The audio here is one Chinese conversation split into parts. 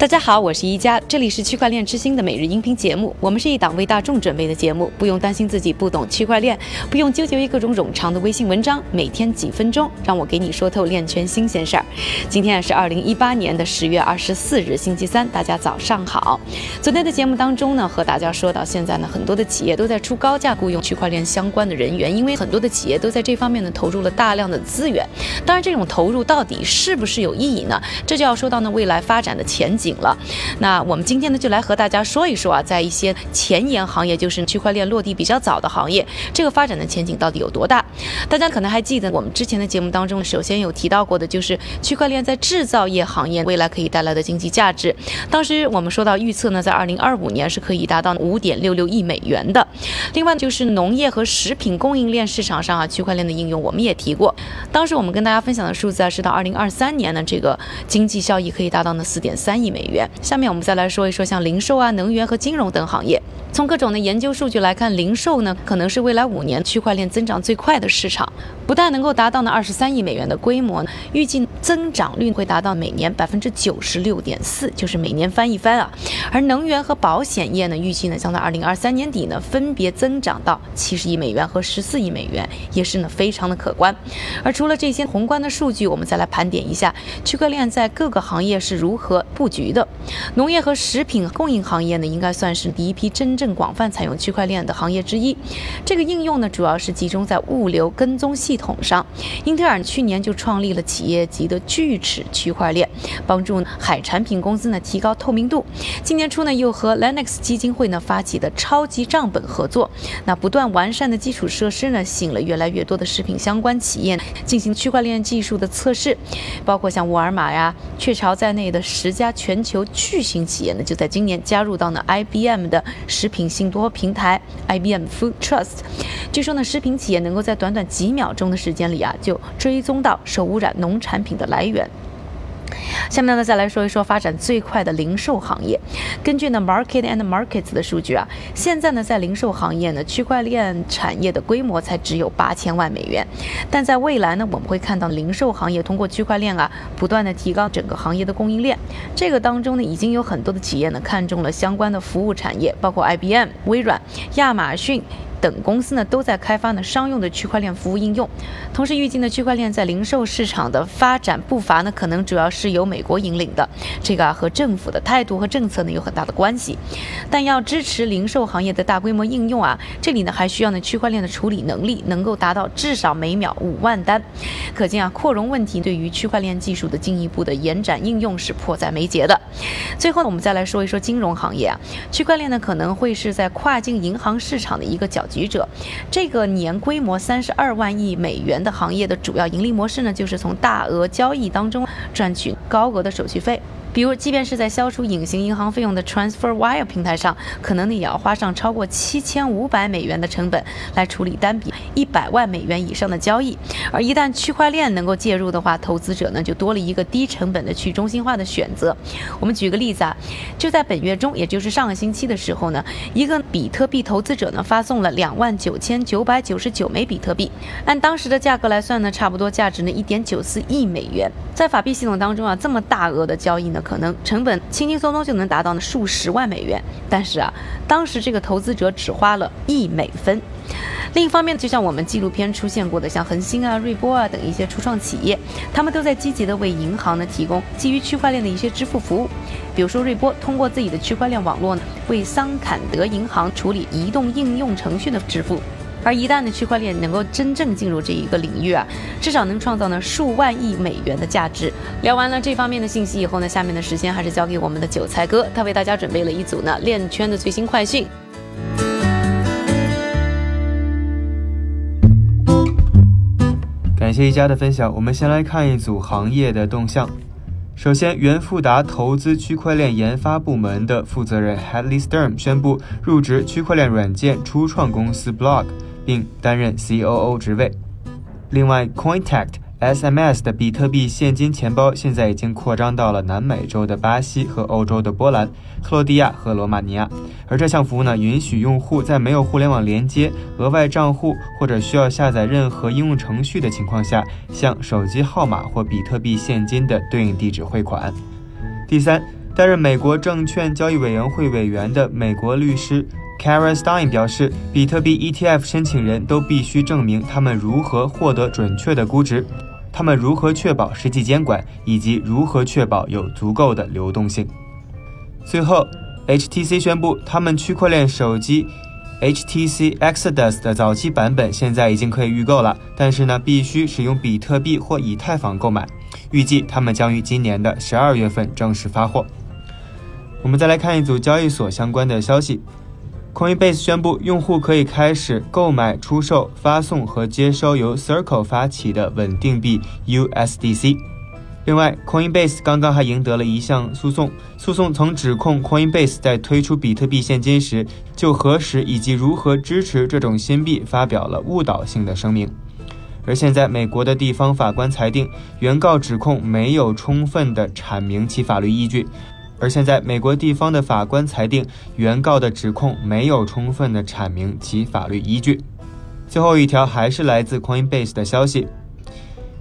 大家好，我是一加，这里是区块链之星的每日音频节目。我们是一档为大众准备的节目，不用担心自己不懂区块链，不用纠结于各种冗长的微信文章。每天几分钟，让我给你说透链圈新鲜事儿。今天啊是二零一八年的十月二十四日，星期三，大家早上好。昨天的节目当中呢，和大家说到，现在呢，很多的企业都在出高价雇佣区块链相关的人员，因为很多的企业都在这方面呢投入了大量的资源。当然，这种投入到底是不是有意义呢？这就要说到呢未来发展的前景。了，那我们今天呢就来和大家说一说啊，在一些前沿行业，就是区块链落地比较早的行业，这个发展的前景到底有多大？大家可能还记得我们之前的节目当中，首先有提到过的就是区块链在制造业行业未来可以带来的经济价值。当时我们说到预测呢，在二零二五年是可以达到五点六六亿美元的。另外就是农业和食品供应链市场上啊，区块链的应用我们也提过。当时我们跟大家分享的数字啊，是到二零二三年呢，这个经济效益可以达到呢四点三亿美。美元。下面我们再来说一说像零售啊、能源和金融等行业。从各种的研究数据来看，零售呢可能是未来五年区块链增长最快的市场，不但能够达到呢二十三亿美元的规模，预计增长率会达到每年百分之九十六点四，就是每年翻一番啊。而能源和保险业呢，预计呢将在二零二三年底呢分别增长到七十亿美元和十四亿美元，也是呢非常的可观。而除了这些宏观的数据，我们再来盘点一下区块链在各个行业是如何布局的。农业和食品供应行业呢，应该算是第一批真。正广泛采用区块链的行业之一，这个应用呢主要是集中在物流跟踪系统上。英特尔去年就创立了企业级的锯齿区块链，帮助海产品公司呢提高透明度。今年初呢又和 Linux 基金会呢发起的超级账本合作，那不断完善的基础设施呢吸引了越来越多的食品相关企业进行区块链技术的测试，包括像沃尔玛呀、雀巢在内的十家全全球巨型企业呢就在今年加入到呢 IBM 的食品信托平台 IBM Food Trust，据说呢，食品企业能够在短短几秒钟的时间里啊，就追踪到受污染农产品的来源。下面呢，再来说一说发展最快的零售行业。根据呢 Market and Markets 的数据啊，现在呢，在零售行业呢，区块链产业的规模才只有八千万美元。但在未来呢，我们会看到零售行业通过区块链啊，不断的提高整个行业的供应链。这个当中呢，已经有很多的企业呢，看中了相关的服务产业，包括 IBM、微软、亚马逊。等公司呢都在开发呢商用的区块链服务应用，同时预计呢区块链在零售市场的发展步伐呢可能主要是由美国引领的，这个啊和政府的态度和政策呢有很大的关系。但要支持零售行业的大规模应用啊，这里呢还需要呢区块链的处理能力能够达到至少每秒五万单，可见啊扩容问题对于区块链技术的进一步的延展应用是迫在眉睫的。最后呢我们再来说一说金融行业啊，区块链呢可能会是在跨境银行市场的一个角。局者，这个年规模三十二万亿美元的行业的主要盈利模式呢，就是从大额交易当中赚取高额的手续费。比如，即便是在消除隐形银行费用的 TransferWire 平台上，可能你也要花上超过七千五百美元的成本来处理单笔一百万美元以上的交易。而一旦区块链能够介入的话，投资者呢就多了一个低成本的去中心化的选择。我们举个例子啊，就在本月中，也就是上个星期的时候呢，一个比特币投资者呢发送了两万九千九百九十九枚比特币，按当时的价格来算呢，差不多价值呢一点九四亿美元。在法币系统当中啊，这么大额的交易呢。可能成本轻轻松松就能达到呢数十万美元，但是啊，当时这个投资者只花了一美分。另一方面，就像我们纪录片出现过的，像恒星啊、瑞波啊等一些初创企业，他们都在积极的为银行呢提供基于区块链的一些支付服务。比如说，瑞波通过自己的区块链网络呢，为桑坎德银行处理移动应用程序的支付。而一旦呢区块链能够真正进入这一个领域啊，至少能创造呢数万亿美元的价值。聊完了这方面的信息以后呢，下面的时间还是交给我们的韭菜哥，他为大家准备了一组呢链圈的最新快讯。感谢一家的分享，我们先来看一组行业的动向。首先，元富达投资区块链研发部门的负责人 Hadley Stern 宣布入职区块链软件初创公司 Block。并担任 COO 职位。另外，Cointact SMS 的比特币现金钱包现在已经扩张到了南美洲的巴西和欧洲的波兰、克罗地亚和罗马尼亚。而这项服务呢，允许用户在没有互联网连接、额外账户或者需要下载任何应用程序的情况下，向手机号码或比特币现金的对应地址汇款。第三。担任美国证券交易委员会委员的美国律师 Karen Stein 表示，比特币 ETF 申请人都必须证明他们如何获得准确的估值，他们如何确保实际监管，以及如何确保有足够的流动性。最后，HTC 宣布，他们区块链手机 HTC Exodus 的早期版本现在已经可以预购了，但是呢，必须使用比特币或以太坊购买。预计他们将于今年的十二月份正式发货。我们再来看一组交易所相关的消息：Coinbase 宣布，用户可以开始购买、出售、发送和接收由 Circle 发起的稳定币 USDC。另外，Coinbase 刚刚还赢得了一项诉讼，诉讼曾指控 Coinbase 在推出比特币现金时，就何时以及如何支持这种新币发表了误导性的声明。而现在，美国的地方法官裁定，原告指控没有充分的阐明其法律依据。而现在，美国地方的法官裁定，原告的指控没有充分的阐明其法律依据。最后一条还是来自 Coinbase 的消息，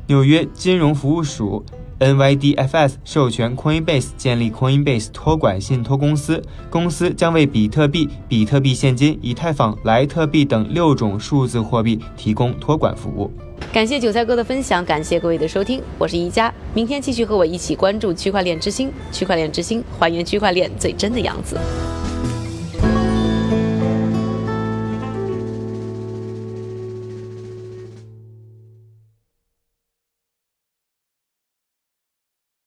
纽约金融服务署。NYDFS 授权 Coinbase 建立 Coinbase 托管信托公司，公司将为比特币、比特币现金、以太坊、莱特币等六种数字货币提供托管服务。感谢韭菜哥的分享，感谢各位的收听，我是宜佳，明天继续和我一起关注区块链之星，区块链之星还原区块链最真的样子。